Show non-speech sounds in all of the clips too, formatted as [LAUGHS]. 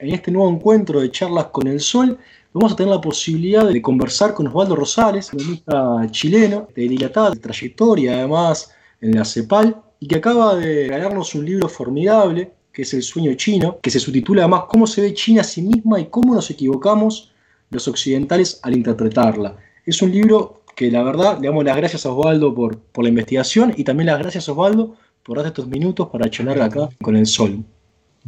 En este nuevo encuentro de charlas con el sol, vamos a tener la posibilidad de conversar con Osvaldo Rosales, economista chileno, de dilatada trayectoria además en la CEPAL, y que acaba de ganarnos un libro formidable, que es El sueño chino, que se subtitula además Cómo se ve China a sí misma y cómo nos equivocamos los occidentales al interpretarla. Es un libro que la verdad le damos las gracias a Osvaldo por, por la investigación y también las gracias a Osvaldo por dar estos minutos para charlar acá con el sol.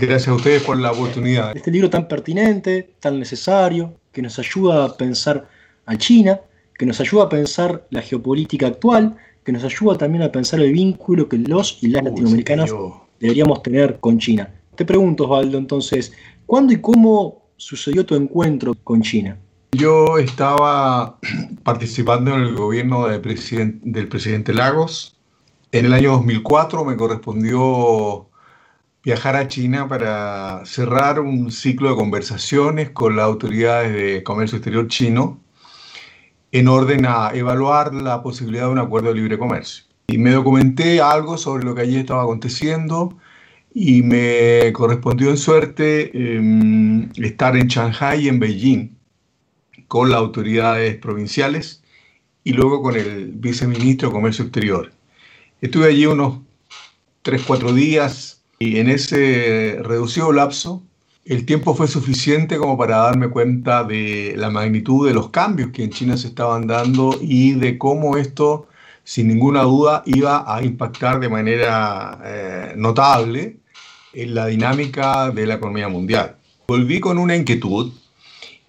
Gracias a ustedes por la oportunidad. Este libro tan pertinente, tan necesario, que nos ayuda a pensar a China, que nos ayuda a pensar la geopolítica actual, que nos ayuda también a pensar el vínculo que los y las latinoamericanos deberíamos tener con China. Te pregunto, Osvaldo, entonces, ¿cuándo y cómo sucedió tu encuentro con China? Yo estaba [CLEARS THROAT] participando en el gobierno del presidente Lagos. En el año 2004 me correspondió viajar a China para cerrar un ciclo de conversaciones con las autoridades de comercio exterior chino en orden a evaluar la posibilidad de un acuerdo de libre comercio. Y me documenté algo sobre lo que allí estaba aconteciendo y me correspondió en suerte em, estar en Shanghai y en Beijing con las autoridades provinciales y luego con el viceministro de Comercio Exterior. Estuve allí unos 3-4 días y en ese reducido lapso, el tiempo fue suficiente como para darme cuenta de la magnitud de los cambios que en China se estaban dando y de cómo esto, sin ninguna duda, iba a impactar de manera eh, notable en la dinámica de la economía mundial. Volví con una inquietud,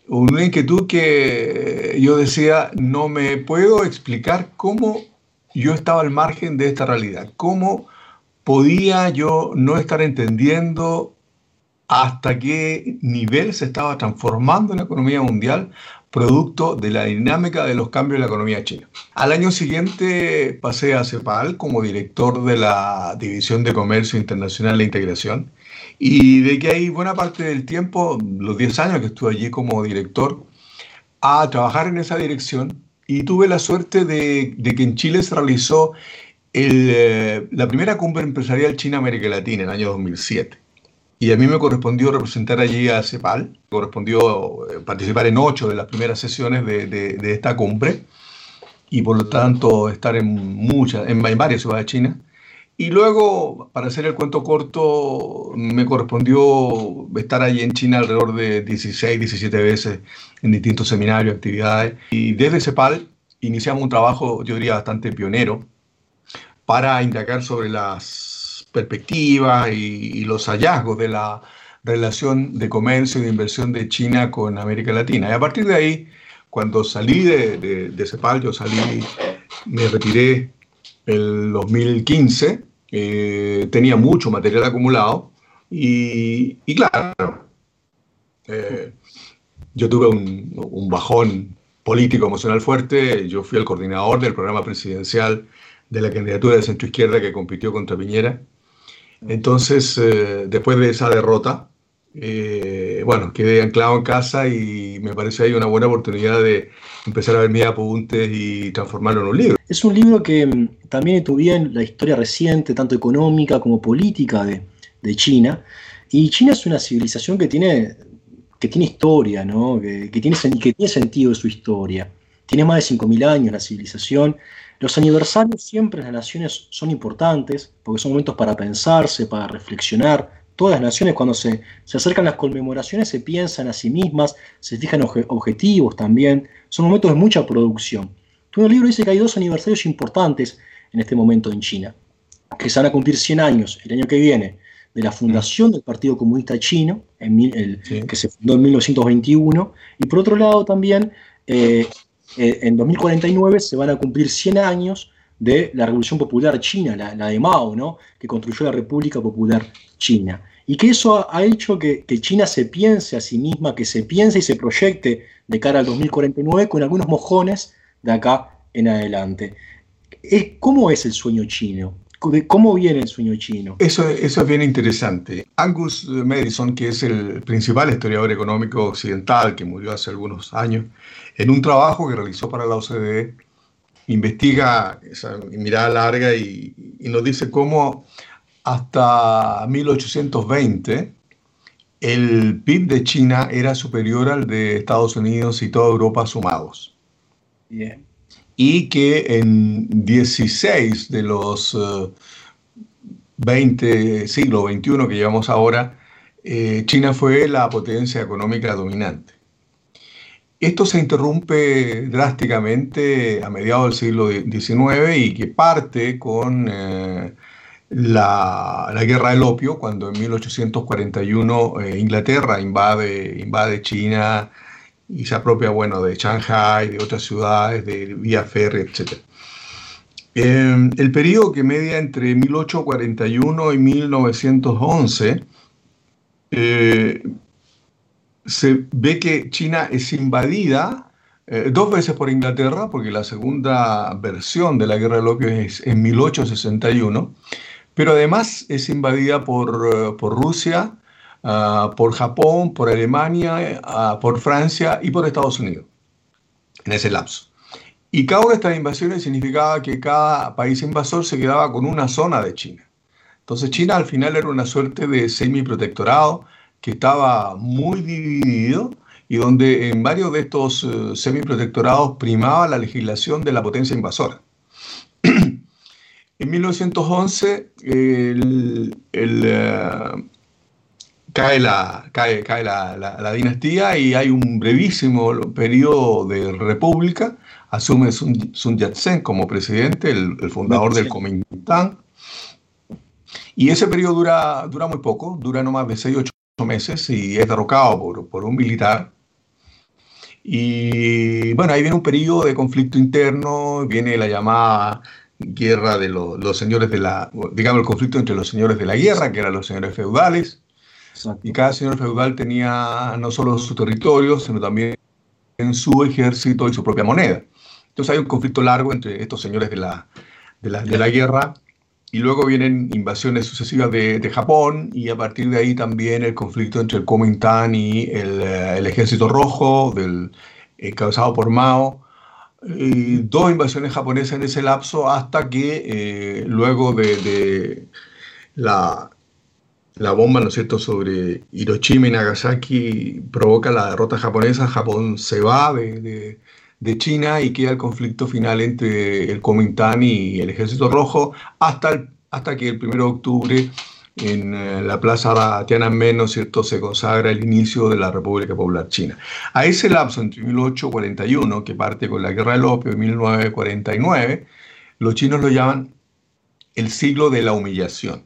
una inquietud que yo decía, no me puedo explicar cómo yo estaba al margen de esta realidad, cómo podía yo no estar entendiendo hasta qué nivel se estaba transformando la economía mundial producto de la dinámica de los cambios en la economía china. Al año siguiente pasé a CEPAL como director de la División de Comercio Internacional e Integración y de que ahí buena parte del tiempo, los 10 años que estuve allí como director, a trabajar en esa dirección y tuve la suerte de, de que en Chile se realizó eh, la primera cumbre empresarial China-América Latina en el año 2007. Y a mí me correspondió representar allí a CEPAL, correspondió eh, participar en ocho de las primeras sesiones de, de, esta cumbre y por lo tanto estar en muchas, en, varias ciudades chinas. Y luego, para hacer el cuento corto, me correspondió estar allí en China alrededor de 16, 17 veces en distintos seminarios, actividades. Y desde CEPAL iniciamos un trabajo, yo diría, bastante pionero, para indagar sobre las perspectivas y, los hallazgos de la relación de comercio y de inversión de China con América Latina. Y a partir de ahí, cuando salí de, de, CEPAL, yo salí, me retiré el 2015, eh, tenía mucho material acumulado y, claro, eh, yo tuve un, un, bajón político emocional fuerte, yo fui el coordinador del programa presidencial de la candidatura de centro izquierda que compitió contra Piñera. Entonces, eh, después de esa derrota, eh, bueno, quedé anclado en casa y me parece ahí una buena oportunidad de empezar a ver mis apuntes y transformarlo en un libro. Es un libro que mm, también estudia en la historia reciente, tanto económica como política de, de, China. Y China es una civilización que tiene, que tiene historia, ¿no? que, que, tiene, que tiene sentido su historia. Tiene más de 5.000 años la civilización los aniversarios siempre en las naciones son importantes, porque son momentos para pensarse, para reflexionar. Todas las naciones cuando se, acercan las conmemoraciones se piensan a sí mismas, se fijan objetivos también. Son momentos de mucha producción. Tu libro dice que hay dos aniversarios importantes en este momento en China, que se van a cumplir 100 años el año que viene de la fundación del Partido Comunista Chino, que se fundó en 1921, y por otro lado también eh, eh, en 2049 se van a cumplir 100 años de la Revolución Popular China, la, de Mao, ¿no? que construyó la República Popular China. Y que eso ha, hecho que, China se piense a sí misma, que se piense y se proyecte de cara al 2049 con algunos mojones de acá en adelante. ¿Cómo es el sueño chino? ¿Cómo viene el sueño chino? Eso, eso es bien interesante. Angus Madison, que es el principal historiador económico occidental, que murió hace algunos años, en un trabajo que realizó para la OCDE, investiga esa mirada larga y, nos dice cómo hasta 1820 el PIB de China era superior al de Estados Unidos y toda Europa sumados. Bien. Y que en 16 de los 20 siglo XXI que llevamos ahora, eh, China fue la potencia económica dominante. Esto se interrumpe drásticamente a mediados del siglo XIX y que parte con eh, la, guerra del opio, cuando en 1841 eh, Inglaterra invade, invade China y se apropia bueno, de Shanghai, de otras ciudades, de vía férrea, etc. el periodo que media entre 1841 y 1911 eh, se ve que China es invadida eh, dos veces por Inglaterra, porque la segunda versión de la Guerra del Opio es en 1861, pero además es invadida por, eh, por Rusia, ah, por Japón, por Alemania, ah, por Francia y por Estados Unidos, en ese lapso. Y cada una de estas invasiones significaba que cada país invasor se quedaba con una zona de China. Entonces China al final era una suerte de semi-protectorado que estaba muy dividido y donde en varios de estos eh, semiprotectorados primaba la legislación de la potencia invasora. [CLEARS THROAT] en 1911 el, eh, cae, la, cae, cae la, dinastía y hay un brevísimo periodo de república. Asume Sun, Yat-sen como presidente, el, el fundador del Kuomintang. Y ese periodo dura, dura muy poco, dura no más de 6 8 meses y es derrocado por, por un militar. Y bueno, ahí viene un periodo de conflicto interno, viene la llamada guerra de los señores de la, digamos, el conflicto entre los señores de la guerra, que eran los señores feudales. Y cada señor feudal tenía no solo su territorio, sino también su ejército y su propia moneda. Entonces hay un conflicto largo entre estos señores de la, de la, de la guerra y luego vienen invasiones sucesivas de, de, Japón y a partir de ahí también el conflicto entre el Kuomintang y el, eh, el Ejército Rojo, del, encabezado por Mao. Dos invasiones japonesas en ese lapso hasta que eh, luego de, la, la bomba, ¿no cierto?, sobre Hiroshima y Nagasaki provoca la derrota japonesa, Japón se va de China y queda el conflicto final entre el Kuomintang y el Ejército Rojo hasta, hasta que el 1 de octubre en eh, la plaza Tiananmen, ¿no es cierto?, se consagra el inicio de la República Popular China. A ese lapso, entre 1841, que parte con la Guerra del Opio, y 1949, los chinos lo llaman el siglo de la humillación.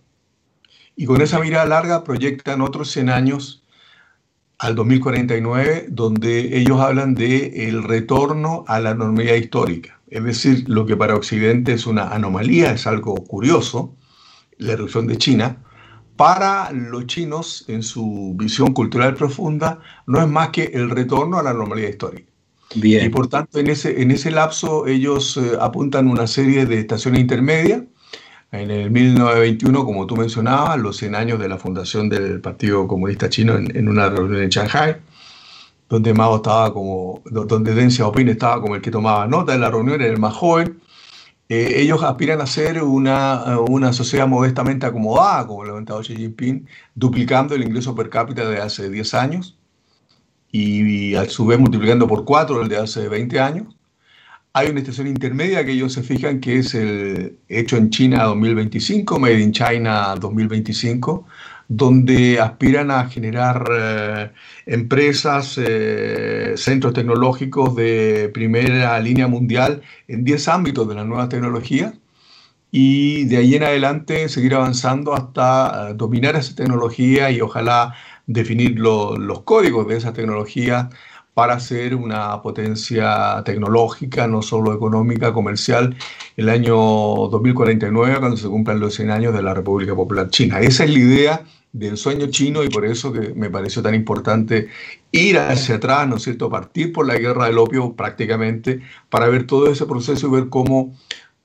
Y con esa mirada larga proyectan otros 100 años al 2049, donde ellos hablan de el retorno a la normalidad histórica. Es decir, lo que para Occidente es una anomalía, es algo curioso, la erupción de China, para los chinos, en su visión cultural profunda, no es más que el retorno a la normalidad histórica. Bien. Y por tanto, en ese, en ese lapso ellos eh, apuntan una serie de estaciones intermedias en el 1921, como tú mencionabas, los 100 años de la fundación del Partido Comunista Chino en, una reunión en Shanghai, donde Mao estaba como, donde Deng Xiaoping estaba como el que tomaba nota de la reunión, era el más joven. Eh, ellos aspiran a ser una, una sociedad modestamente acomodada, como lo ha levantado Xi Jinping, duplicando el ingreso per cápita de hace 10 años y, y a su vez multiplicando por 4 el de hace 20 años. Hay una estación intermedia que ellos se fijan que es el hecho en China 2025, Made in China 2025, donde aspiran a generar eh, empresas, eh, centros tecnológicos de primera línea mundial en 10 ámbitos de las nuevas tecnologías y de ahí en adelante seguir avanzando hasta eh, dominar esa tecnología y ojalá definir los códigos de esa tecnología para ser una potencia tecnológica, no solo económica, comercial, el año 2049, cuando se cumplan los 100 años de la República Popular China. Esa es la idea del sueño chino y por eso que me pareció tan importante ir hacia atrás, ¿no es cierto?, partir por la guerra del opio prácticamente para ver todo ese proceso y ver cómo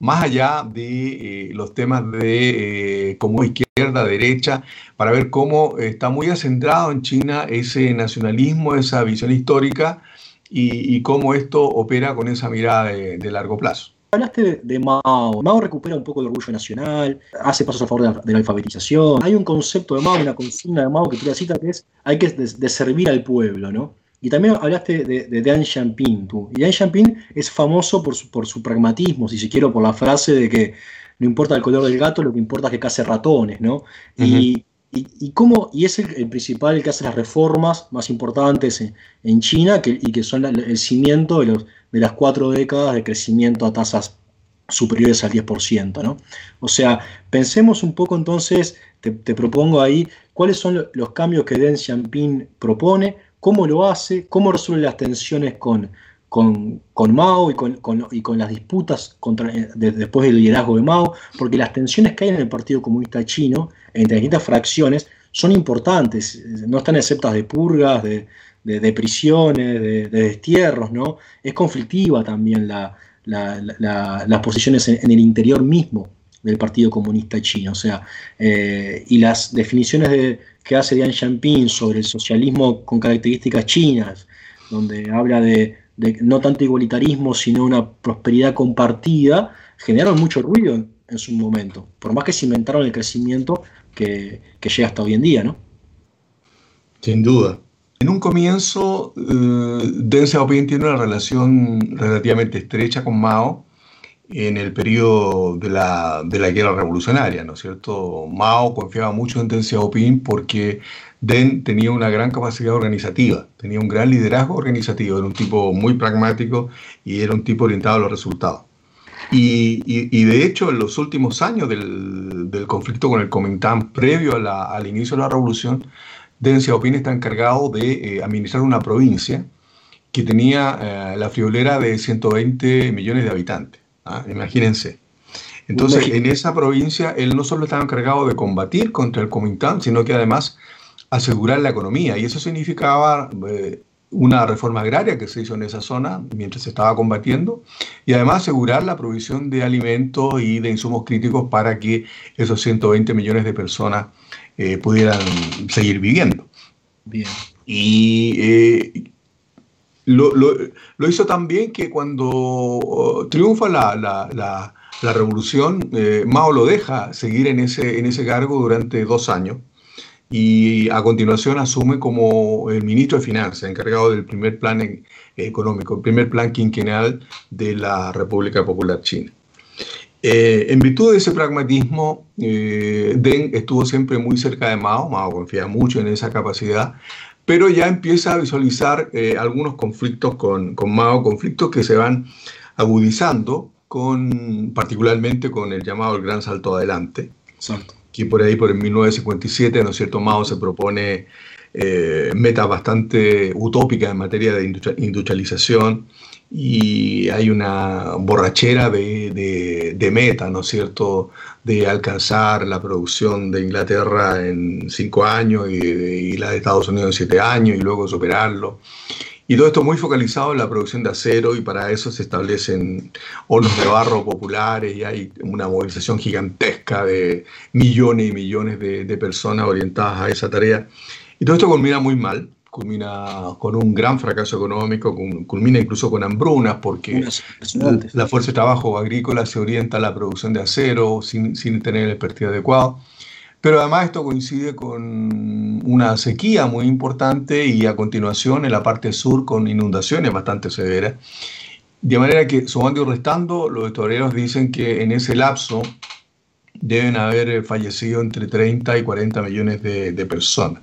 más allá de eh, los temas de eh, como izquierda, derecha, para ver cómo está muy acendrado en China ese nacionalismo, esa visión histórica y, cómo esto opera con esa mirada de, largo plazo. Hablaste de, Mao. Mao recupera un poco el orgullo nacional, hace pasos a favor de la, alfabetización. Hay un concepto de Mao, una consigna de Mao que tú la citas que es hay que de, servir al pueblo, ¿no? Y también hablaste de, de Deng Xiaoping. Tú. Y Deng Xiaoping es famoso por su, por su pragmatismo, si se quiere, por la frase de que no importa el color del gato, lo que importa es que case ratones, ¿no? y, y, cómo, y es el, principal que hace las reformas más importantes en, China y que son el cimiento de, los, de las cuatro décadas de crecimiento a tasas superiores al 10%. ¿no? O sea, pensemos un poco entonces, te, propongo ahí, cuáles son los cambios que Deng Xiaoping propone, cómo lo hace, cómo resuelve las tensiones con, con, Mao y con, las disputas eh, después del liderazgo de Mao, porque las tensiones que hay en el Partido Comunista Chino, entre distintas fracciones, son importantes, no están exceptas de purgas, de, de, prisiones, de, destierros, ¿no? Es conflictiva también la, las posiciones en, el interior mismo del Partido Comunista Chino, o sea, eh, y las definiciones que hace Diane Xiaoping sobre el socialismo con características chinas, donde habla de no tanto igualitarismo, sino una prosperidad compartida, generaron mucho ruido en, su momento, por más que cimentaron el crecimiento que, llega hasta hoy en día, ¿no? Sin duda. En un comienzo, eh, Deng Xiaoping tiene una relación relativamente estrecha con Mao en el periodo de la, de la guerra revolucionaria, ¿no es cierto? Mao confiaba mucho en Deng Xiaoping porque Den tenía una gran capacidad organizativa, tenía un gran liderazgo organizativo, era un tipo muy pragmático y era un tipo orientado a los resultados. Y, de hecho, en los últimos años del, del conflicto con el Comintán, previo al inicio de la revolución, Deng Xiaoping está encargado de eh, administrar una provincia que tenía eh, la friolera de 120 millones de habitantes. ¿Ah? Imagínense. Entonces, en esa provincia, él no solo estaba encargado de combatir contra el Comintán, sino que además asegurar la economía. Y eso significaba eh, una reforma agraria que se hizo en esa zona mientras se estaba combatiendo y además asegurar la provisión de alimentos y de insumos críticos para que esos 120 millones de personas eh, pudieran seguir viviendo. Bien. Y eh, lo, lo, hizo también que cuando oh, triunfa la, la, la, la revolución, Mao lo deja seguir en ese, en ese cargo durante dos años y a continuación asume como el ministro de Finanzas, encargado del primer plan económico, el primer plan quinquenal de la República Popular China. Eh, en virtud de ese pragmatismo, eh, Deng estuvo siempre muy cerca de Mao, Mao confía mucho en esa capacidad, pero ya empieza a visualizar eh, algunos conflictos con, con, Mao, conflictos que se van agudizando, con, particularmente con el llamado el Gran Salto Adelante. Exacto que por ahí, por el 1957, ¿no es cierto?, Mao se propone eh, metas bastante utópicas en materia de industrialización y hay una borrachera de, de, meta, ¿no es cierto?, de alcanzar la producción de Inglaterra en cinco años y, la de Estados Unidos en siete años y luego superarlo. Y todo esto muy focalizado en la producción de acero y para eso se establecen hornos de barro populares y hay una movilización gigantesca de millones y millones de, personas orientadas a esa tarea. Y todo esto culmina muy mal, culmina con un gran fracaso económico, culmina incluso con hambrunas porque la fuerza de trabajo agrícola se orienta a la producción de acero sin, sin tener el expertise adecuado. Pero además esto coincide con una sequía muy importante y a continuación en la parte sur con inundaciones bastante severas. De manera que, sumando y restando, los historiadores dicen que en ese lapso deben haber fallecido entre 30 y 40 millones de, personas.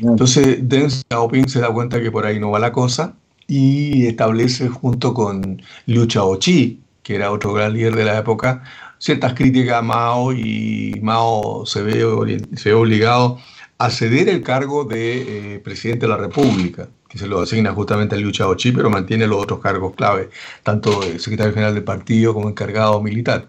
Entonces, Deng Xiaoping se da cuenta que por ahí no va la cosa y establece junto con Liu Xiaoqi, que era otro gran líder de la época, ciertas críticas a Mao y Mao se ve, se obligado a ceder el cargo de eh, presidente de la República, que se lo asigna justamente a Liu Xiaoqi, pero mantiene los otros cargos clave, tanto secretario general del partido como encargado militar.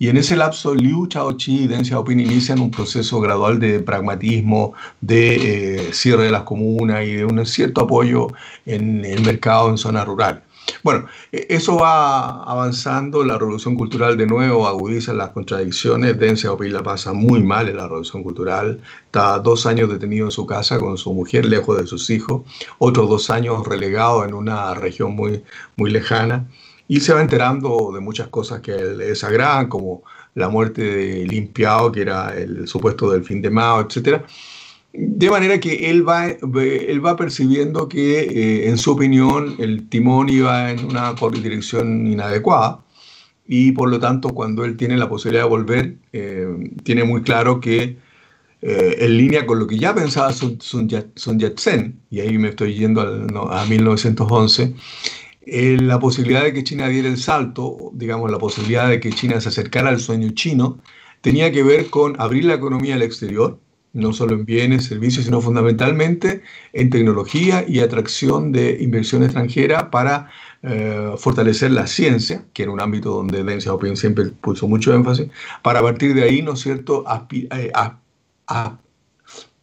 Y en ese lapso, Liu Xiaoqi y Deng Xiaoping inician un proceso gradual de pragmatismo, de eh, cierre de las comunas y de un cierto apoyo en el mercado en zonas rurales. Bueno, e, eso va avanzando, la revolución cultural de nuevo agudiza las contradicciones, Deng Xiaoping la pasa muy mal en la revolución cultural, está dos años detenido en su casa con su mujer, lejos de sus hijos, otros dos años relegado en una región muy, muy lejana, y se va enterando de muchas cosas que le desagradan, como la muerte de Limpiao, que era el supuesto del fin de Mao, etc. De manera que él va, él va percibiendo que, eh, en su opinión, el timón iba en una dirección inadecuada y por lo tanto cuando él tiene la posibilidad de volver, eh, tiene muy claro que eh, en línea con lo que ya pensaba Sun, Yat-sen, y ahí me estoy yendo a 1911, eh, la posibilidad de que China diera el salto, digamos, la posibilidad de que China se acercara al sueño chino, tenía que ver con abrir la economía al exterior, no solo en bienes, servicios, sino fundamentalmente en tecnología y atracción de inversión extranjera para eh, fortalecer la ciencia, que era un ámbito donde Deng Xiaoping siempre puso mucho énfasis, para a partir de ahí, ¿no es cierto?,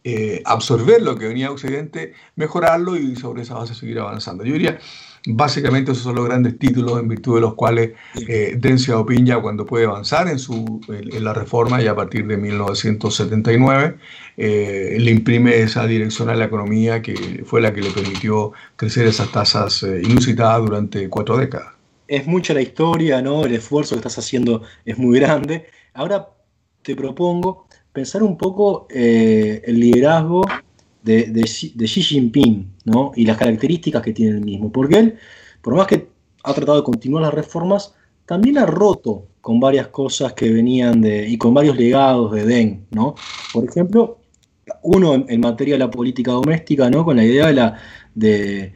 eh, absorber lo que venía a Occidente, mejorarlo y sobre esa base seguir avanzando. Yo diría, Básicamente esos son los grandes títulos en virtud de los cuales eh, Deng cuando puede avanzar en, su, en, la reforma y a partir de 1979 eh, le imprime esa dirección a la economía que fue la que le permitió crecer esas tasas eh, inusitadas durante cuatro décadas. Es mucha la historia, ¿no? el esfuerzo que estás haciendo es muy grande. Ahora te propongo pensar un poco eh, el liderazgo de, Xi Jinping ¿no? y las características que tiene el mismo. Porque él, por más que ha tratado de continuar las reformas, también ha roto con varias cosas que venían de, y con varios legados de Deng. ¿no? Por ejemplo, uno en, materia de la política doméstica, ¿no? con la idea de la... De,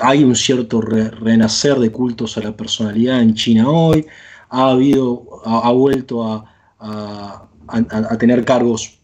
hay un cierto renacer de cultos a la personalidad en China hoy, ha habido, ha, vuelto a, a, tener cargos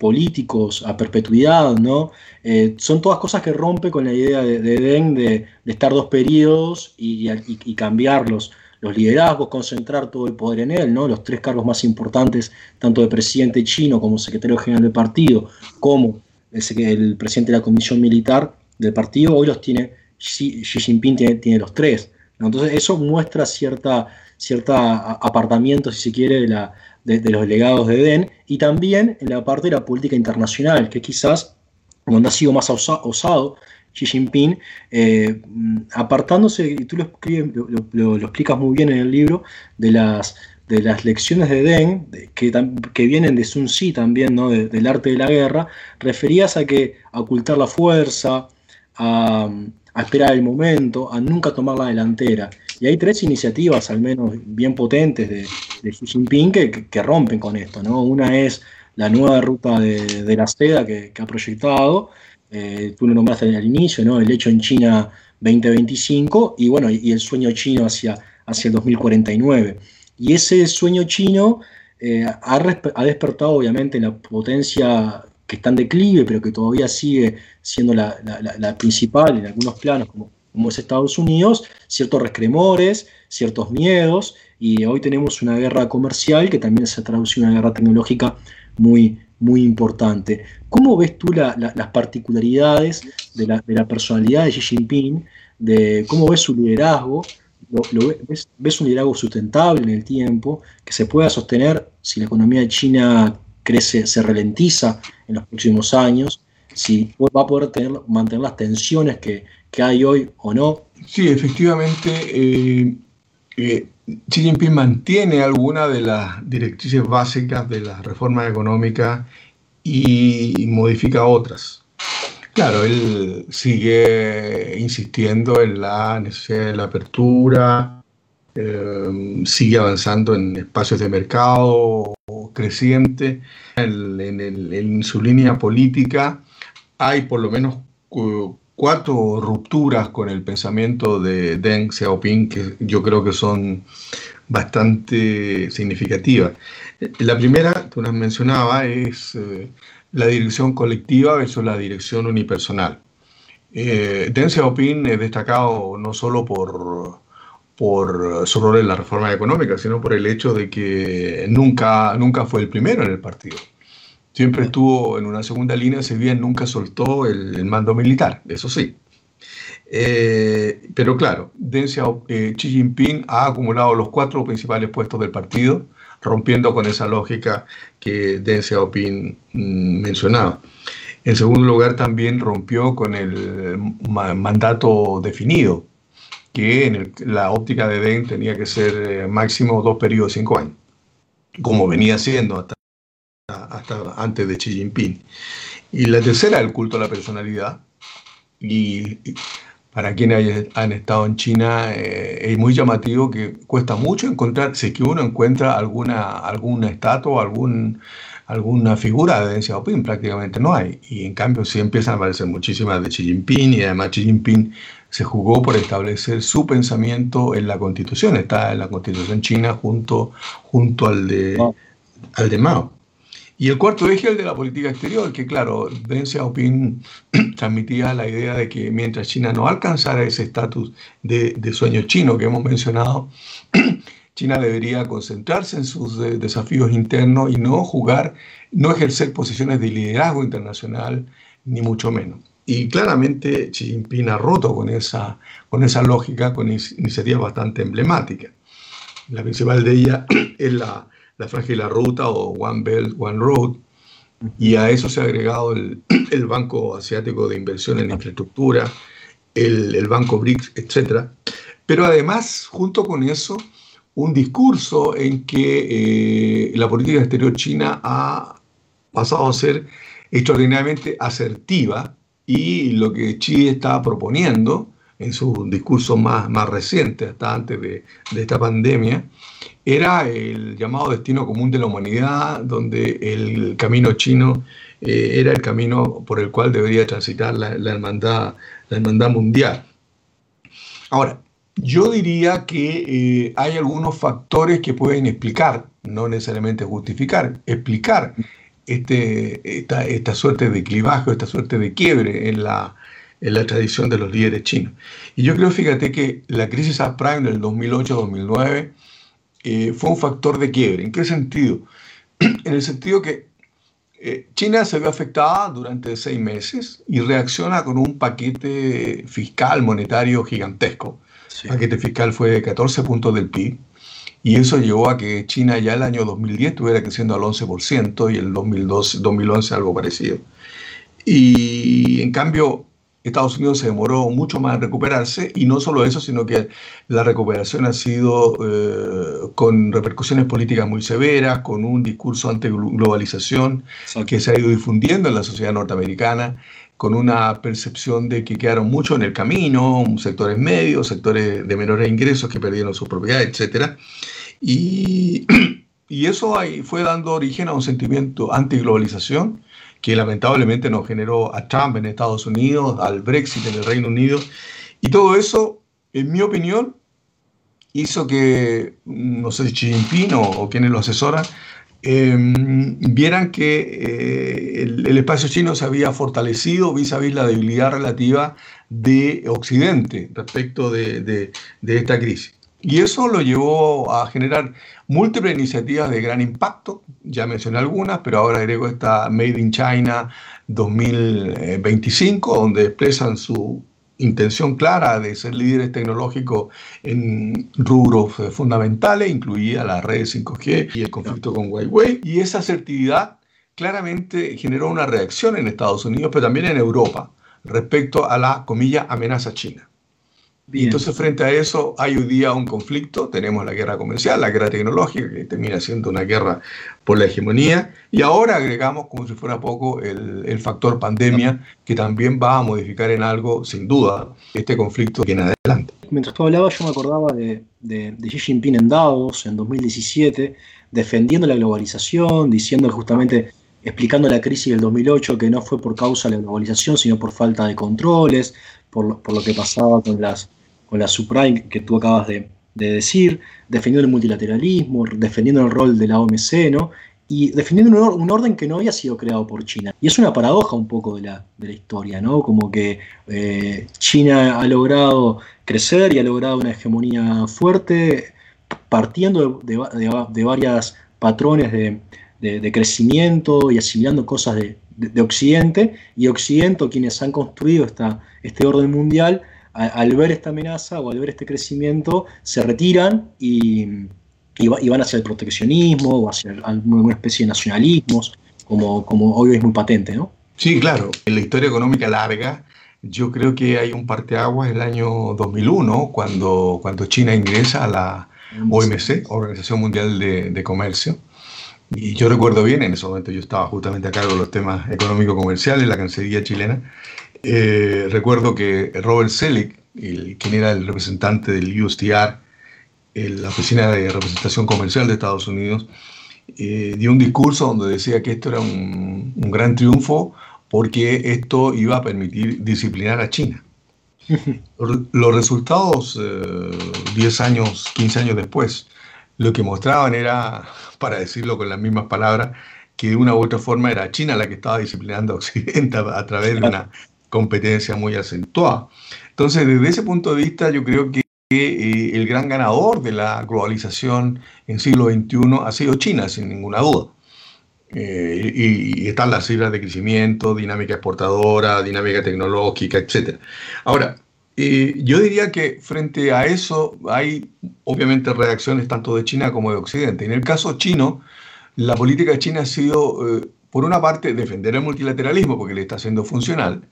políticos a perpetuidad, ¿no? Eh, son todas cosas que rompe con la idea de, Deng de, estar dos periodos y, cambiar los, liderazgos, concentrar todo el poder en él, ¿no? Los tres cargos más importantes, tanto de presidente chino como secretario general del partido, como el, presidente de la comisión militar del partido, hoy los tiene, Xi, Jinping tiene, los tres. Entonces eso muestra cierta, cierta apartamiento, si se quiere, de la, de, los legados de Deng y también en la parte de la política internacional, que quizás donde ha sido más osado Xi Jinping, eh, apartándose, y tú lo, lo, explicas muy bien en el libro, de las, de las lecciones de Deng, que, que, vienen de Sun Tzu también, ¿no? del arte de la guerra, referías a que a ocultar la fuerza, a esperar el momento, a nunca tomar la delantera. Y hay tres iniciativas, al menos bien potentes, de, Xi Jinping que, rompen con esto. ¿no? Una es la nueva ruta de, la seda que, ha proyectado. Eh, tú lo nombraste al inicio, ¿no? el hecho en China 2025 y, bueno, y el sueño chino hacia, hacia el 2049. Y ese sueño chino eh, ha, despertado obviamente la potencia que está en declive, pero que todavía sigue siendo la, la principal en algunos planos, como como es Estados Unidos, ciertos rescremores, ciertos miedos, y hoy tenemos una guerra comercial que también se traduce en una guerra tecnológica muy, muy importante. ¿Cómo ves tú las particularidades de la, personalidad de Xi Jinping, de cómo ves su liderazgo? ves, un liderazgo sustentable en el tiempo, que se pueda sostener si la economía de China crece, se ralentiza en los próximos años, si va a poder tener, mantener las tensiones que, que hay hoy o no. Sí, efectivamente, eh, eh, Xi Jinping mantiene algunas de las directrices básicas de la reforma económica y modifica otras. Claro, él sigue insistiendo en la necesidad de la apertura, eh, sigue avanzando en espacios de mercado creciente. En, en, su línea política hay por lo menos cuatro rupturas con el pensamiento de Deng Xiaoping que yo creo que son bastante significativas. La primera, tú las mencionaba, es eh, la dirección colectiva versus la dirección unipersonal. Eh, Deng Xiaoping es destacado no solo por, por su rol en la reforma económica, sino por el hecho de que nunca, nunca fue el primero en el partido siempre estuvo en una segunda línea, si bien nunca soltó el, mando militar, eso sí. Eh, pero claro, Deng eh, Xi Jinping ha acumulado los cuatro principales puestos del partido, rompiendo con esa lógica que Deng Xiaoping mm, mencionaba. En segundo lugar, también rompió con el mandato definido. que en la óptica de Deng tenía que ser eh, máximo dos periodos de cinco años, como venía siendo hasta, hasta antes de Xi Jinping. Y la tercera, el culto a la personalidad. Y, para quienes han estado en China, eh, es muy llamativo que cuesta mucho encontrar, si es que uno encuentra alguna, alguna estatua, algún, alguna figura de Deng Xiaoping, prácticamente no hay. Y en cambio sí empiezan a aparecer muchísimas de Xi Jinping y además Xi Jinping se jugó por establecer su pensamiento en la constitución, está en la constitución china junto, junto al, de, al de Mao. Y el cuarto eje, el de la política exterior, que claro, Deng Xiaoping [CLEARS THROAT] transmitía la idea de que mientras China no alcanzara ese estatus de, sueño chino que hemos mencionado, [CLEARS THROAT] China debería concentrarse en sus eh, desafíos internos y no jugar, no ejercer posiciones de liderazgo internacional, ni mucho menos. Y claramente Xi Jinping ha roto con esa, con esa lógica, con iniciativas bastante emblemáticas. La principal de ellas [CLEARS THROAT] es la la la ruta o One Belt, One Road. Y a eso se ha agregado el, [CLEARS THROAT] el Banco Asiático de Inversión en Infraestructura, el, el Banco BRICS, etc. Pero además, junto con eso, un discurso en que eh, la política exterior china ha pasado a ser extraordinariamente asertiva y lo que Xi está proponiendo en su discurso más, más reciente, hasta antes de, esta pandemia, era el llamado destino común de la humanidad, donde el camino chino eh, era el camino por el cual debería transitar la, hermandad, la hermandad mundial. Ahora, yo diría que eh, hay algunos factores que pueden explicar, no necesariamente justificar, explicar este, esta, esta suerte de clivaje, esta suerte de quiebre en la, en la tradición de los líderes chinos. Y yo creo, fíjate, que la crisis subprime del 2008-2009 eh, fue un factor de quiebre. ¿En qué sentido? [CLEARS THROAT] en el sentido que eh, China se ve afectada durante seis meses y reacciona con un paquete fiscal monetario gigantesco. El paquete fiscal fue de 14 puntos del PIB y eso llevó a que China ya el año 2010 estuviera creciendo al 11% y el 2012, 2011 algo parecido. Y en cambio, Estados Unidos se demoró mucho más en recuperarse y no solo eso, sino que la recuperación ha sido eh, con repercusiones políticas muy severas, con un discurso anti-globalización que se ha ido difundiendo en la sociedad norteamericana, con una percepción de que quedaron mucho en el camino, sectores medios, sectores de menores ingresos que perdieron su propiedad, etc. Y, [CLEARS THROAT] y eso ahí fue dando origen a un sentimiento anti-globalización que lamentablemente nos generó a Trump en Estados Unidos, al Brexit en el Reino Unido. Y todo eso, en mi opinión, hizo que, no sé si Xi Jinping o, quienes lo asesoran, em, vieran que eh, el, espacio chino se había fortalecido vis a vis la debilidad relativa de Occidente respecto de, de esta crisis. Y eso lo llevó a generar múltiples iniciativas de gran impacto, ya mencioné algunas, pero ahora agrego esta Made in China 2025, donde expresan su intención clara de ser líderes tecnológicos en rubros fundamentales, incluida la red 5G y el conflicto con Huawei. Y esa asertividad claramente generó una reacción en Estados Unidos, pero también en Europa, respecto a la, comilla, amenaza china. Entonces, frente a eso, hay hoy día un conflicto. Tenemos la guerra comercial, la guerra tecnológica, que termina siendo una guerra por la hegemonía. Y ahora agregamos, como si fuera poco, el, factor pandemia, que también va a modificar en algo, sin duda, este conflicto que viene adelante. Mientras tú hablabas, yo me acordaba de, de, Xi Jinping en Davos, en 2017, defendiendo la globalización, diciendo justamente explicando la crisis del 2008 que no fue por causa de la globalización, sino por falta de controles, por por lo que pasaba con las con la subprime que tú acabas de, decir, defendiendo el multilateralismo, defendiendo el rol de la OMC, ¿no? Y defendiendo un, orden que no había sido creado por China. Y es una paradoja un poco de la, historia, ¿no? Como que eh, China ha logrado crecer y ha logrado una hegemonía fuerte partiendo de, de, varias patrones de, crecimiento y asimilando cosas de, Occidente, y Occidente, quienes han construido esta, este orden mundial, al ver esta amenaza o al ver este crecimiento, se retiran y, van hacia el proteccionismo o hacia alguna especie de nacionalismos, como, como hoy es muy patente, ¿no? Sí, claro. En la historia económica larga, yo creo que hay un parteaguas el año 2001, cuando, cuando China ingresa a la OMC, Organización Mundial de, Comercio. Y yo recuerdo bien, en ese momento yo estaba justamente a cargo de los temas económico-comerciales, la Cancillería chilena. Eh, recuerdo que Robert Selig, el, quien era el representante del USTR, la Oficina de Representación Comercial de Estados Unidos, eh, dio un discurso donde decía que esto era un, un gran triunfo porque esto iba a permitir disciplinar a China. [LAUGHS] Los resultados, 10 eh, años, 15 años después, lo que mostraban era, para decirlo con las mismas palabras, que de una u otra forma era China la que estaba disciplinando a Occidente a, través de una competencia muy acentuada. Entonces, desde ese punto de vista, yo creo que eh, el gran ganador de la globalización en siglo XXI ha sido China, sin ninguna duda. Eh, y, están las cifras de crecimiento, dinámica exportadora, dinámica tecnológica, etc. Ahora, eh, yo diría que frente a eso hay obviamente reacciones tanto de China como de Occidente. En el caso chino, la política de China ha sido, por una parte, defender el multilateralismo porque le está siendo funcional,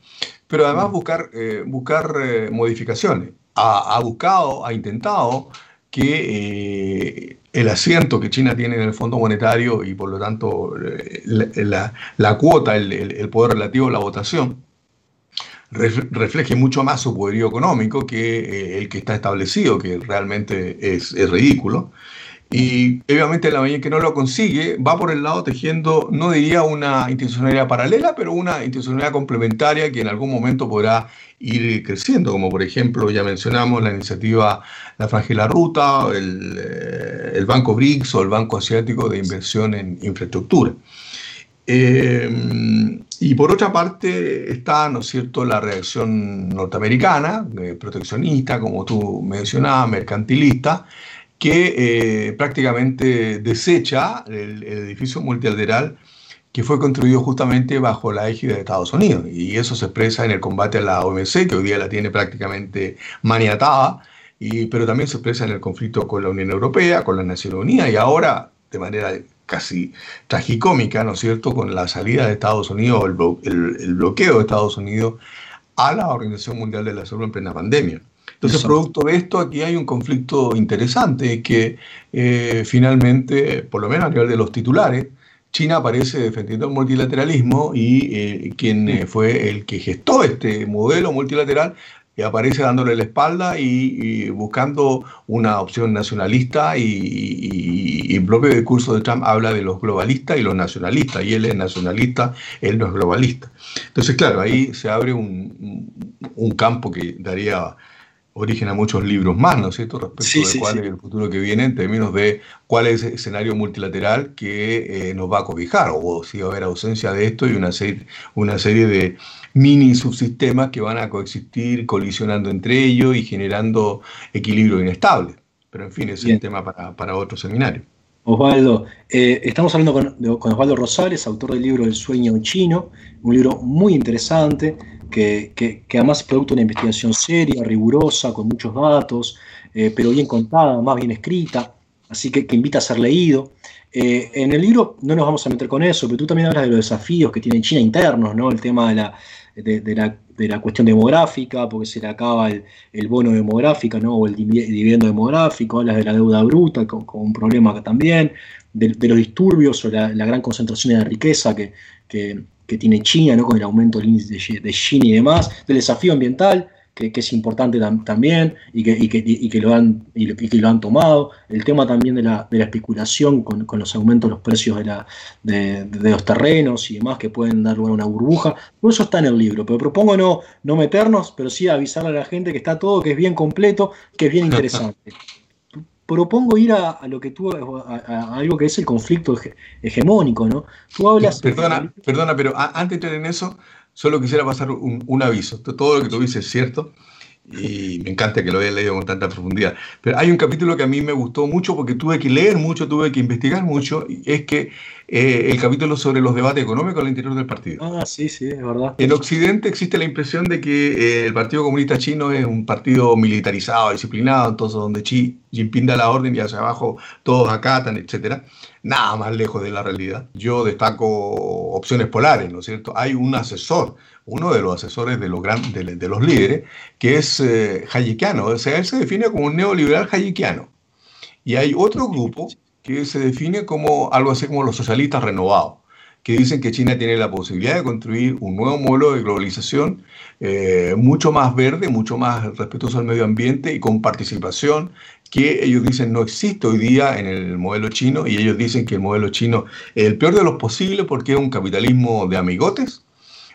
pero además buscar, buscar modificaciones. Ha, ha, buscado, ha intentado que el asiento que China tiene en el Fondo Monetario y por lo tanto eh, la, cuota, el, poder relativo a la votación, refleje mucho más su poderío económico que eh, el que está establecido, que realmente es, es ridículo. Y obviamente la medida que no lo consigue va por el lado tejiendo, no diría una institucionalidad paralela, pero una institucionalidad complementaria que en algún momento podrá ir creciendo, como por ejemplo ya mencionamos la iniciativa La Frangela Ruta, el, eh, el, Banco BRICS o el Banco Asiático de Inversión en Infraestructura. Eh, y por otra parte está, ¿no es cierto?, la reacción norteamericana, eh, proteccionista, como tú mencionabas, mercantilista, que eh, prácticamente desecha el, edificio multilateral que fue construido justamente bajo la égida de Estados Unidos. Y eso se expresa en el combate a la OMC, que hoy día la tiene prácticamente maniatada, y, pero también se expresa en el conflicto con la Unión Europea, con las Naciones Unidas, y ahora de manera casi tragicómica, ¿no es cierto?, con la salida de Estados Unidos, el, el bloqueo de Estados Unidos a la Organización Mundial de la Salud en plena pandemia. Entonces, producto de esto, aquí hay un conflicto interesante que eh, finalmente, por lo menos a nivel de los titulares, China aparece defendiendo el multilateralismo y eh, quien eh, fue el que gestó este modelo multilateral aparece dándole la espalda y, buscando una opción nacionalista y, el propio discurso de Trump habla de los globalistas y los nacionalistas y él es nacionalista, él no es globalista. Entonces, claro, ahí se abre un, un campo que daría origen a muchos libros más, ¿no es cierto?, respecto de cuál es el futuro que viene en términos de cuál es el escenario multilateral que eh, nos va a cobijar, o si va a haber ausencia de esto y una serie, una serie de mini subsistemas que van a coexistir colisionando entre ellos y generando equilibrio inestable. Pero en fin, ese es un tema para, para otro seminario. Osvaldo, eh, estamos hablando con, con, Osvaldo Rosales, autor del libro El sueño chino, un libro muy interesante que, además es producto de una investigación seria, rigurosa, con muchos datos, eh, pero bien contada, más bien escrita, así que, que invita a ser leído. Eh, en el libro no nos vamos a meter con eso, pero tú también hablas de los desafíos que tiene China internos, ¿no? El tema de la, de, la, de la, cuestión demográfica, porque se le acaba el, el, bono demográfico, ¿no? O el dividendo demográfico, hablas de la deuda bruta, con, un problema también, de, los disturbios o la, la, gran concentración de riqueza que, que, que tiene China, ¿no? con el aumento del índice de, Gini y demás, del desafío ambiental, que, es importante también y que, que, lo han, y lo han tomado, el tema también de la, especulación con, los aumentos de los precios de, la, de, los terrenos y demás que pueden dar lugar a una burbuja, todo eso está en el libro, pero propongo no, no meternos, pero sí avisarle a la gente que está todo, que es bien completo, que es bien [LAUGHS] interesante. Propongo ir a, lo que tú, a, algo que es el conflicto hegemónico, ¿no? Tú hablas... Perdona, perdona, pero antes de entrar en eso, solo quisiera pasar un, aviso. Todo lo que tú dices es cierto y me encanta que lo haya leído con tanta profundidad. Pero hay un capítulo que a mí me gustó mucho porque tuve que leer mucho, tuve que investigar mucho, y es que eh, el capítulo sobre los debates económicos al interior del partido. Ah, sí, sí, es verdad. En Occidente existe la impresión de que eh, el Partido Comunista Chino es un partido militarizado, disciplinado, entonces donde Xi Jinping da la orden y hacia abajo todos acatan, etc. Nada más lejos de la realidad. Yo destaco opciones polares, ¿no es cierto? Hay un asesor, uno de los asesores de los, grandes de, los líderes, que es eh, hayekiano, o sea, él se define como un neoliberal hayekiano. Y hay otro grupo que se define como algo así como los socialistas renovados, que dicen que China tiene la posibilidad de construir un nuevo modelo de globalización eh, mucho más verde, mucho más respetuoso al medio ambiente y con participación que ellos dicen no existe hoy día en el modelo chino y ellos dicen que el modelo chino es el peor de los posibles porque es un capitalismo de amigotes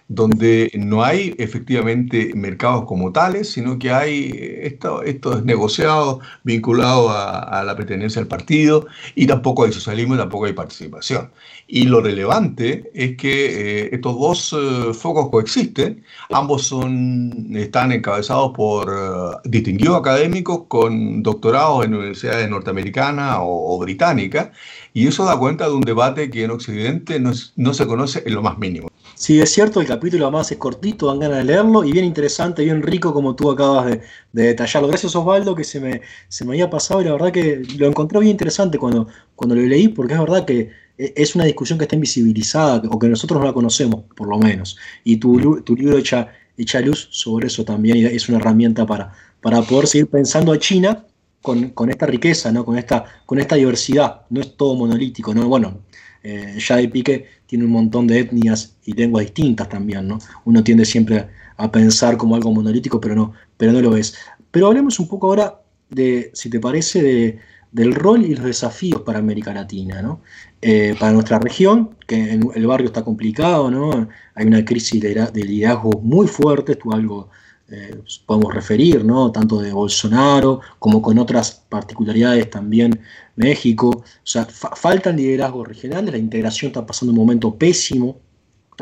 donde no hay efectivamente mercados como tales, sino que hay estos negociados vinculados a, la pertenencia al partido y tampoco hay socialismo y tampoco hay participación. Y lo relevante es que eh, estos dos eh, focos coexisten, ambos son, están encabezados por eh, distinguidos académicos con doctorados en universidades norteamericanas o, británicas, y eso da cuenta de un debate que en Occidente no, no se conoce en lo más mínimo. Sí, es cierto, el capítulo además es cortito, dan ganas de leerlo y bien interesante, bien rico como tú acabas de, detallarlo. Gracias Osvaldo que se me, se me había pasado y la verdad que lo encontré bien interesante cuando, cuando lo leí porque es verdad que e, es una discusión que está invisibilizada o que nosotros no la conocemos, por lo menos. Y tu, tu libro echa, echa luz sobre eso también y es una herramienta para, para poder seguir pensando a China con, con, esta riqueza, ¿no? con, esta, con esta diversidad. No es todo monolítico. ¿no? Bueno, eh, ya de pique tiene un montón de etnias y lenguas distintas también, ¿no? Uno tiende siempre a pensar como algo monolítico, pero no, pero no lo es. Pero hablemos un poco ahora de, si te parece, de, del rol y los desafíos para América Latina, ¿no? Eh, para nuestra región, que el barrio está complicado, ¿no? Hay una crisis de, liderazgo muy fuerte, esto algo eh, podemos referir, ¿no? Tanto de Bolsonaro como con otras particularidades también México. O sea, faltan liderazgos regionales, la integración está pasando un momento pésimo,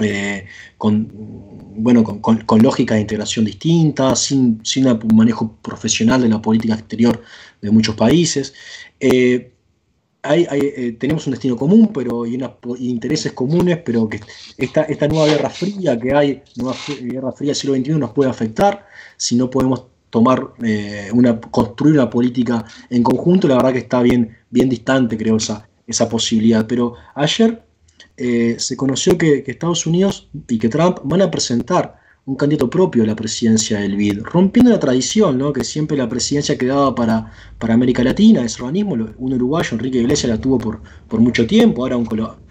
eh, con, bueno, con, lógica de integración distinta, sin, sin, un manejo profesional de la política exterior de muchos países. Eh, hay, eh, tenemos un destino común pero y, intereses comunes, pero que esta, esta nueva guerra fría que hay, nueva guerra fría del siglo XXI nos puede afectar si no podemos tomar una, construir una política en conjunto, la verdad que está bien, bien distante, creo, esa, esa posibilidad. Pero ayer eh, se conoció que, Estados Unidos y que Trump van a presentar un candidato propio a la presidencia del BID, rompiendo la tradición, ¿no? que siempre la presidencia quedaba para, para América Latina, ese organismo, un uruguayo, Enrique Iglesias, la tuvo por, por mucho tiempo, ahora, un,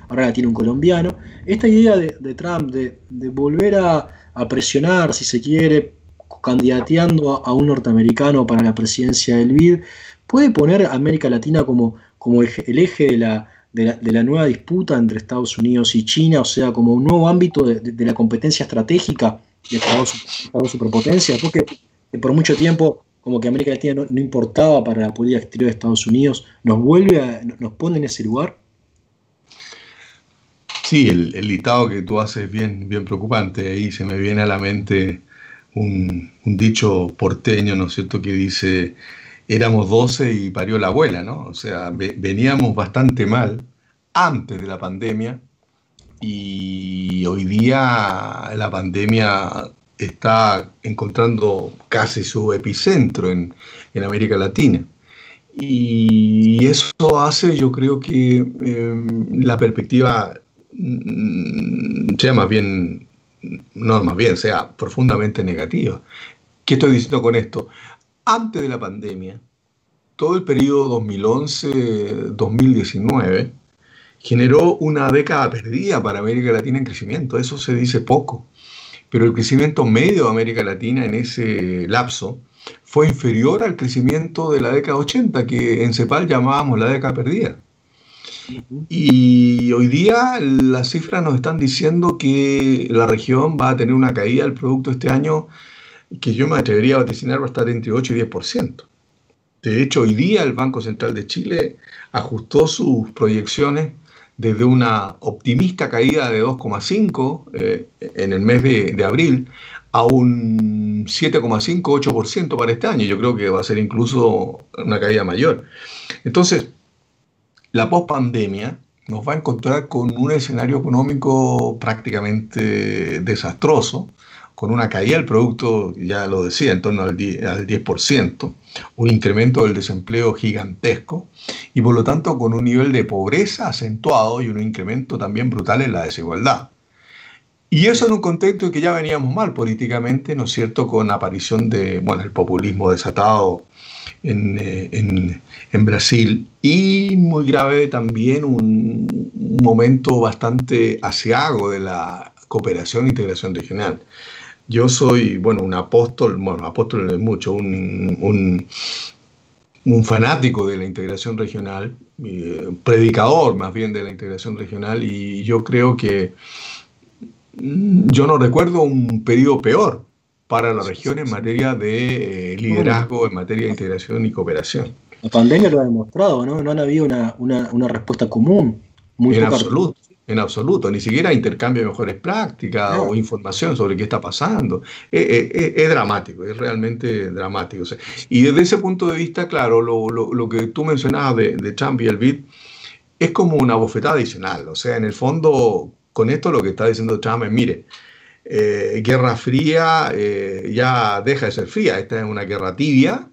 ahora la tiene un colombiano. Esta idea de, Trump de, volver a, presionar, si se quiere, candidateando a, a, un norteamericano para la presidencia del BID, puede poner a América Latina como, como el, eje de la, de, la, nueva disputa entre Estados Unidos y China, o sea, como un nuevo ámbito de, la competencia estratégica de Estados, Estados superpotencia, porque por mucho tiempo como que América Latina no, importaba para la política exterior de Estados Unidos, nos vuelve a, nos pone en ese lugar. Sí, el, el listado que tú haces es bien, bien preocupante. Ahí se me viene a la mente un dicho porteño, ¿no es cierto?, que dice éramos 12 y parió la abuela, ¿no? O sea, veníamos bastante mal antes de la pandemia y hoy día la pandemia está encontrando casi su epicentro en, América Latina. Y eso hace, yo creo que em, la perspectiva mm, sea más bien, no más bien, sea profundamente negativa. ¿Qué estoy diciendo con esto? antes de la pandemia, todo el periodo 2011-2019 generó una década perdida para América Latina en crecimiento. Eso se dice poco. Pero el crecimiento medio de América Latina en ese lapso fue inferior al crecimiento de la década 80, que en CEPAL llamábamos la década perdida. Y hoy día las cifras nos están diciendo que la región va a tener una caída del producto este año que yo me atrevería a vaticinar va a estar entre 8 y 10%. De hecho, hoy día el Banco Central de Chile ajustó sus proyecciones desde una optimista caída de 2,5 eh, en el mes de, abril a un 7,5-8% para este año. Yo creo que va a ser incluso una caída mayor. Entonces, la pospandemia nos va a encontrar con un escenario económico prácticamente desastroso, con una caída del producto, ya lo decía, en torno al 10%, un incremento del desempleo gigantesco y por lo tanto con un nivel de pobreza acentuado y un incremento también brutal en la desigualdad. Y eso en un contexto en que ya veníamos mal políticamente, ¿no es cierto?, con la aparición de, bueno, el populismo desatado en, eh, en, Brasil y muy grave también un, un momento bastante asiago de la cooperación e integración regional. Yo soy, bueno, un apóstol, bueno, apóstol es mucho, un, un, un, fanático de la integración regional, eh, predicador más bien de la integración regional, y yo creo que mm, yo no recuerdo un periodo peor para la región en materia de eh, liderazgo, en materia de integración y cooperación. La pandemia lo ha demostrado, ¿no? No han habido una, una, una respuesta común. Muy en absoluto en absoluto, ni siquiera intercambio de mejores prácticas no. o información sobre qué está pasando. Es, es, es dramático, es realmente dramático. O sea, y desde ese punto de vista, claro, lo, lo, lo que tú mencionabas de, de, Trump y el BID es como una bofetada adicional. O sea, en el fondo, con esto lo que está diciendo Trump es, mire, eh, guerra fría eh, ya deja de ser fría, esta es una guerra tibia,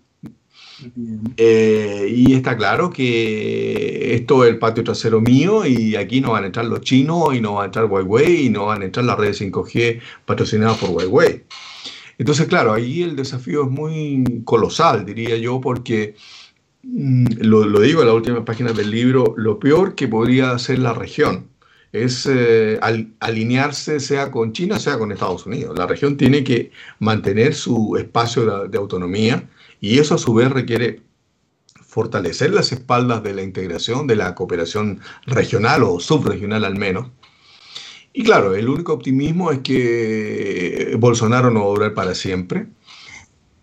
eh, y está claro que esto es el patio trasero mío y aquí no van a entrar los chinos y no va a entrar Huawei y no van a entrar las redes 5G patrocinadas por Huawei. Entonces, claro, ahí el desafío es muy colosal, diría yo, porque mm, lo, lo, digo en la última página del libro, lo peor que podría hacer la región es eh, al, alinearse sea con China, sea con Estados Unidos. La región tiene que mantener su espacio de, de autonomía y eso a su vez requiere fortalecer las espaldas de la integración, de la cooperación regional o subregional al menos. Y claro, el único optimismo es que Bolsonaro no va a durar para siempre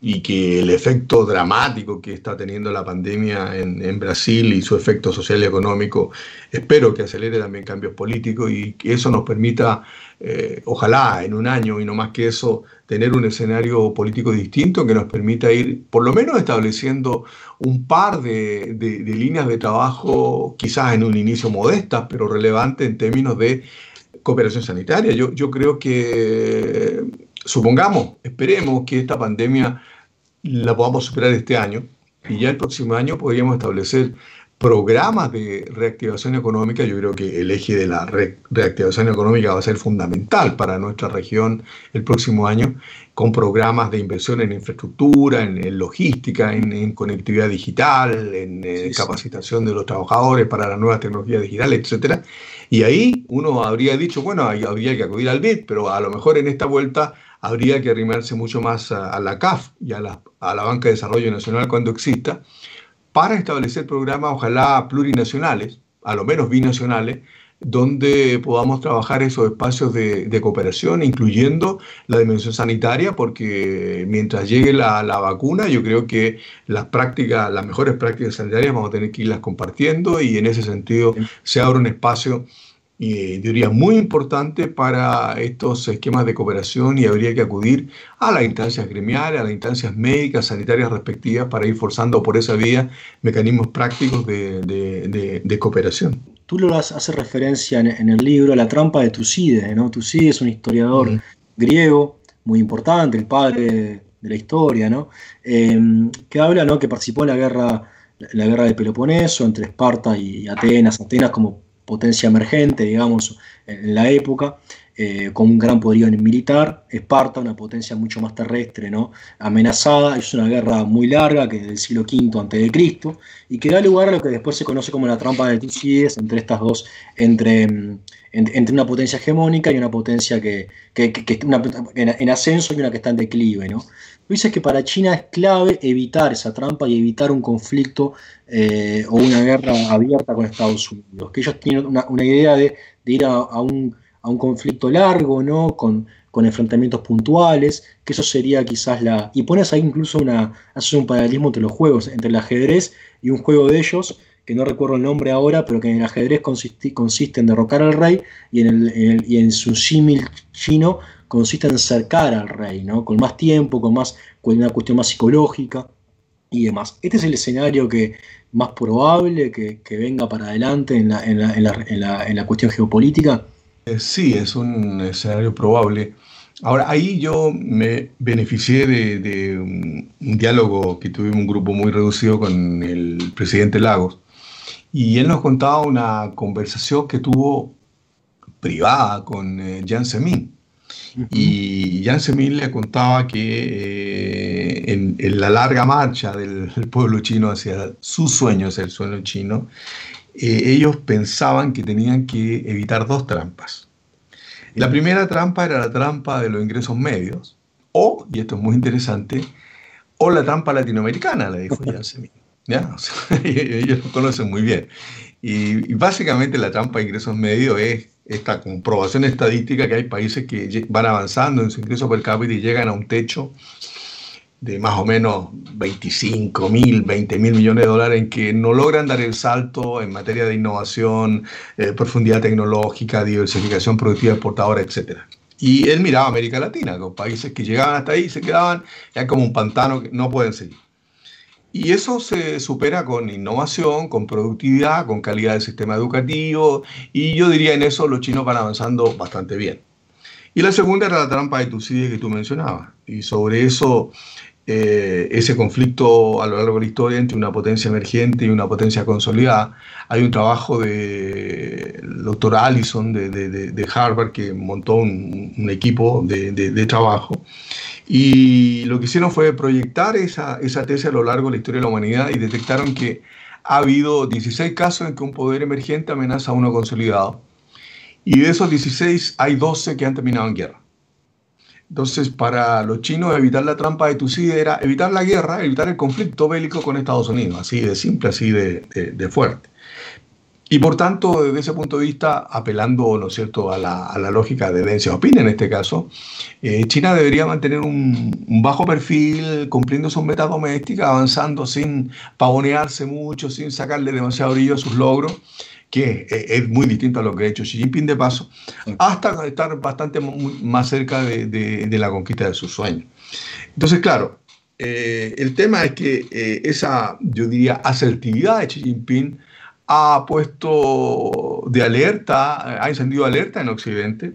y que el efecto dramático que está teniendo la pandemia en, Brasil y su efecto social y económico, espero que acelere también cambios políticos y que eso nos permita, eh, ojalá en un año y no más que eso, tener un escenario político distinto que nos permita ir por lo menos estableciendo un par de líneas de trabajo, quizás en un inicio modestas, pero relevantes en términos de cooperación sanitaria. Yo, yo creo que, supongamos, esperemos que esta pandemia la podamos superar este año y ya el próximo año podríamos establecer programas de reactivación económica. Yo creo que el eje de la re reactivación económica va a ser fundamental para nuestra región el próximo año, con programas de inversión en infraestructura, en, en logística, en, en, conectividad digital, en eh, capacitación de los trabajadores para las nuevas tecnologías digitales, etcétera. Y ahí uno habría dicho, bueno, habría que acudir al BID, pero a lo mejor en esta vuelta habría que arrimarse mucho más a, la CAF y a la, a la Banca de Desarrollo Nacional cuando exista, para establecer programas, ojalá plurinacionales, a lo menos binacionales, donde podamos trabajar esos espacios de, de, cooperación, incluyendo la dimensión sanitaria, porque mientras llegue la, la, vacuna, yo creo que las prácticas, las mejores prácticas sanitarias vamos a tener que irlas compartiendo y en ese sentido se abre un espacio y diría muy importante para estos esquemas de cooperación y habría que acudir a las instancias gremiales, a las instancias médicas, sanitarias respectivas para ir forzando por esa vía mecanismos prácticos de, de, de, de cooperación. Tú lo haces referencia en, en, el libro a la trampa de Tucídides, ¿no? Tucídides es un historiador uh -huh. griego muy importante, el padre de la historia, ¿no? Eh, que habla, ¿no? Que participó en la guerra, la guerra de Peloponeso entre Esparta y Atenas, Atenas como potencia emergente, digamos, en la época, eh, con un gran poderío militar. Esparta, una potencia mucho más terrestre, ¿no? amenazada. Es una guerra muy larga, que es del siglo V a.C., y que da lugar a lo que después se conoce como la trampa de Tucídides entre estas dos, entre, mm, entre una potencia hegemónica y una potencia que, que, que una, en ascenso y una que está en declive. ¿no? Dices que para China es clave evitar esa trampa y evitar un conflicto eh, o una guerra abierta con Estados Unidos, que ellos tienen una, idea de, de ir a, a, un, a, un, conflicto largo, ¿no? Con, con, enfrentamientos puntuales, que eso sería quizás la... Y pones ahí incluso una, haces un paralelismo entre los juegos, entre el ajedrez y un juego de ellos, que no recuerdo el nombre ahora, pero que en el ajedrez consiste, consiste en derrocar al rey y en, el, en el, y en su símil chino consiste en cercar al rey, ¿no? Con más tiempo, con más con una cuestión más psicológica. y demás. Este es el escenario que más probable que, venga para adelante en la, en la, cuestión geopolítica. Eh, sí, es un escenario probable. Ahora, ahí yo me beneficié de, un, diálogo que tuvimos un grupo muy reducido con el presidente Lagos, y él nos contaba una conversación que tuvo privada con eh, Jan Y Jan Zemin le contaba que eh, en, la larga marcha del, pueblo chino hacia sus sueños, el sueño chino, eh, ellos pensaban que tenían que evitar dos trampas. La primera trampa era la trampa de los ingresos medios, o, y esto es muy interesante, o la trampa latinoamericana, le dijo [LAUGHS] Jan Zemin. ¿Ya? [LAUGHS] ellos lo conocen muy bien. Y, y, básicamente la trampa de ingresos medios es esta comprobación estadística que hay países que van avanzando en su ingreso per cápita y llegan a un techo de más o menos 25 mil, 20 mil millones de dólares en que no logran dar el salto en materia de innovación, eh, profundidad tecnológica, diversificación productiva exportadora, etc. Y él miraba América Latina, con países que llegaban hasta ahí se quedaban ya como un pantano que no pueden seguir. Y eso se supera con innovación, con productividad, con calidad del sistema educativo, y yo diría en eso los chinos van avanzando bastante bien. Y la segunda era la trampa de Tucídides que tú mencionabas, y sobre eso, eh, ese conflicto a lo largo de la historia entre una potencia emergente y una potencia consolidada. Hay un trabajo del doctor Allison de, Harvard que montó un, un equipo de trabajo y lo que hicieron fue proyectar esa, esa tesis a lo largo de la historia de la humanidad y detectaron que ha habido 16 casos en que un poder emergente amenaza a uno consolidado. Y de esos 16 hay 12 que han terminado en guerra. Entonces, para los chinos, evitar la trampa de Tucídides era evitar la guerra, evitar el conflicto bélico con Estados Unidos, así de simple, así de, de fuerte. Y por tanto, desde ese punto de vista, apelando ¿no es cierto? A, la, a la lógica de Deng Xiaoping en este caso, eh, China debería mantener un, bajo perfil, cumpliendo sus metas domésticas, avanzando sin pavonearse mucho, sin sacarle demasiado brillo a sus logros, que es muy distinto a lo que ha hecho Xi Jinping de paso, hasta estar bastante más cerca de, de, la conquista de sus sueños. Entonces, claro, eh, el tema es que eh, esa, yo diría, asertividad de Xi Jinping, ha puesto de alerta, ha encendido alerta en Occidente,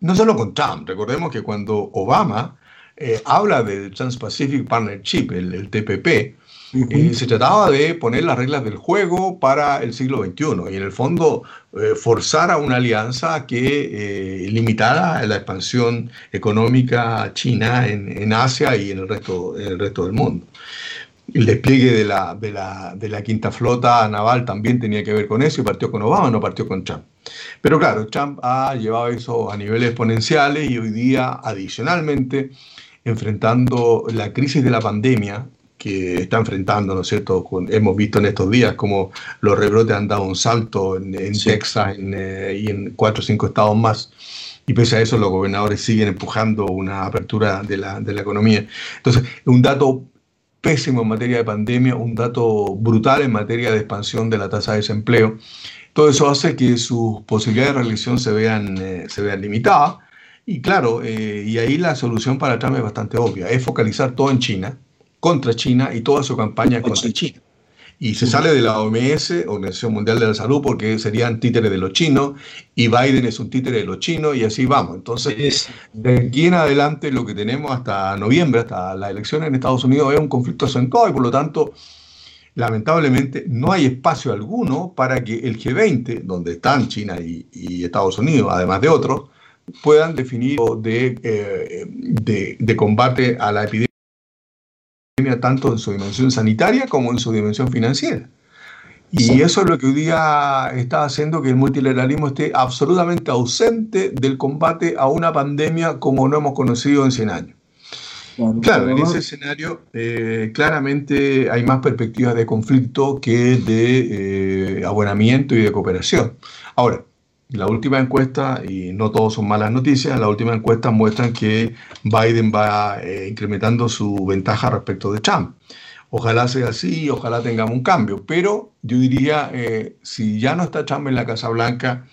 no solo con Trump. Recordemos que cuando Obama eh, habla del Trans-Pacific Partnership, el, TPP, eh, se trataba de poner las reglas del juego para el siglo XXI y en el fondo eh, forzar a una alianza que limitara la expansión económica china en, en, Asia y en el resto, en el resto del mundo. El despliegue de la, de, la, de la, quinta flota naval también tenía que ver con eso y partió con Obama, no partió con Trump. Pero claro, Trump ha llevado eso a niveles exponenciales y hoy día, adicionalmente, enfrentando la crisis de la pandemia que está enfrentando, ¿no es cierto? hemos visto en estos días como los rebrotes han dado un salto en, Texas eh, y en cuatro o cinco estados más. Y pese a eso, los gobernadores siguen empujando una apertura de la, de la economía. Entonces, un dato pésimo en materia de pandemia, un dato brutal en materia de expansión de la tasa de desempleo. Todo eso hace que sus posibilidades de reelección se vean, eh, se vean limitadas. Y claro, eh, y ahí la solución para Trump es bastante obvia, es focalizar todo en China, contra China y toda su campaña contra China y se sale de la OMS, Organización Mundial de la Salud, porque serían títeres de los chinos, y Biden es un títere de los chinos, y así vamos. Entonces, de aquí en adelante, lo que tenemos hasta noviembre, hasta la elección en Estados Unidos, es un conflicto acentuado, y por lo tanto, lamentablemente, no hay espacio alguno para que el G20, donde están China y, Estados Unidos, además de otros, puedan definir de, eh, de, de combate a la epidemia tanto en su dimensión sanitaria como en su dimensión financiera. Y eso es lo que hoy día está haciendo que el multilateralismo esté absolutamente ausente del combate a una pandemia como no hemos conocido en 100 años. Claro, en ese escenario eh, claramente hay más perspectivas de conflicto que de eh, abonamiento y de cooperación. Ahora, la última encuesta, y no todos son malas noticias, la última encuesta muestran que Biden va eh, incrementando su ventaja respecto de Trump. Ojalá sea así, ojalá tengamos un cambio, pero yo diría, eh, si ya no está Trump en la Casa Blanca,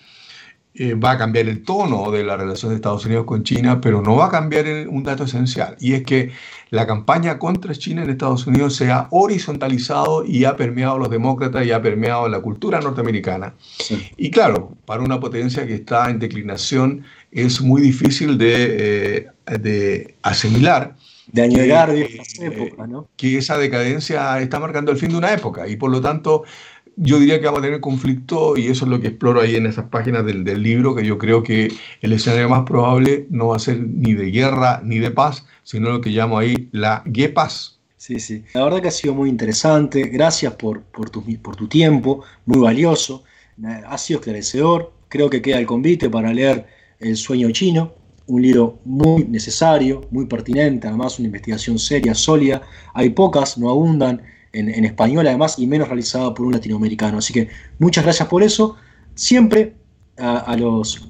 eh, va a cambiar el tono de la relación de Estados Unidos con China, pero no va a cambiar un dato esencial, y es que la campaña contra China en Estados Unidos se ha horizontalizado y ha permeado a los demócratas y ha permeado la cultura norteamericana. Y claro, para una potencia que está en declinación es muy difícil de, eh, de asimilar de añorar de eh, ¿no? que esa decadencia está marcando el fin de una época y por lo tanto yo diría que vamos a tener conflicto y eso es lo que exploro ahí en esas páginas del, del, libro, que yo creo que el escenario más probable no va a ser ni de guerra ni de paz, sino lo que llamo ahí la paz. Sí, sí. La verdad que ha sido muy interesante. Gracias por, por, tu, por tu tiempo, muy valioso. Ha sido esclarecedor. Creo que queda el convite para leer El sueño chino, un libro muy necesario, muy pertinente, además una investigación seria, sólida. Hay pocas, no abundan en, español además y menos realizada por un latinoamericano. Así que muchas gracias por eso. Siempre a, los,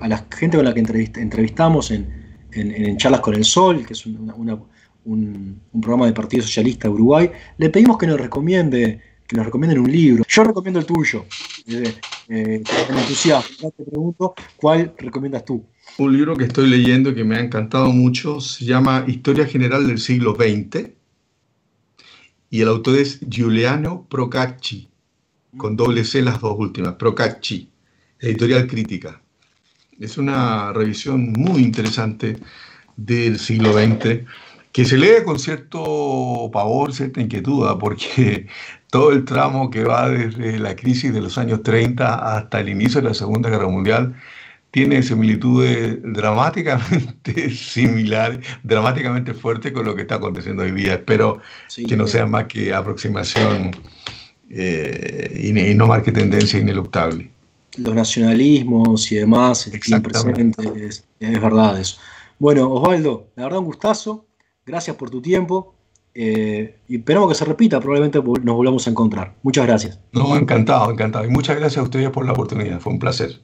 a la gente con la que entrevistamos en, Charlas con el Sol, que es un, programa de Partido Socialista de Uruguay, le pedimos que nos recomiende que nos recomienden un libro. Yo recomiendo el tuyo, eh, eh, entusiasmo. Te pregunto, ¿cuál recomiendas tú? Un libro que estoy leyendo que me ha encantado mucho se llama Historia General del siglo XX y el autor es Giuliano Procacci, con doble C las dos últimas, Procacci, editorial crítica. Es una revisión muy interesante del siglo XX que se lee con cierto pavor, cierta inquietud, ¿ah? porque [LAUGHS] todo el tramo que va desde la crisis de los años 30 hasta el inicio de la Segunda Guerra Mundial tiene similitudes dramáticamente [LAUGHS] similares, dramáticamente fuertes con lo que está aconteciendo hoy día. Espero que no sea más que aproximación eh, y, no marque tendencia ineluctable. Los nacionalismos y demás están presentes, es, verdad eso. Bueno, Osvaldo, la verdad un gustazo, gracias por tu tiempo. Eh, y esperamos que se repita, probablemente nos volvamos a encontrar. Muchas gracias. No, encantado, encantado. Y muchas gracias a ustedes por la oportunidad, fue un placer.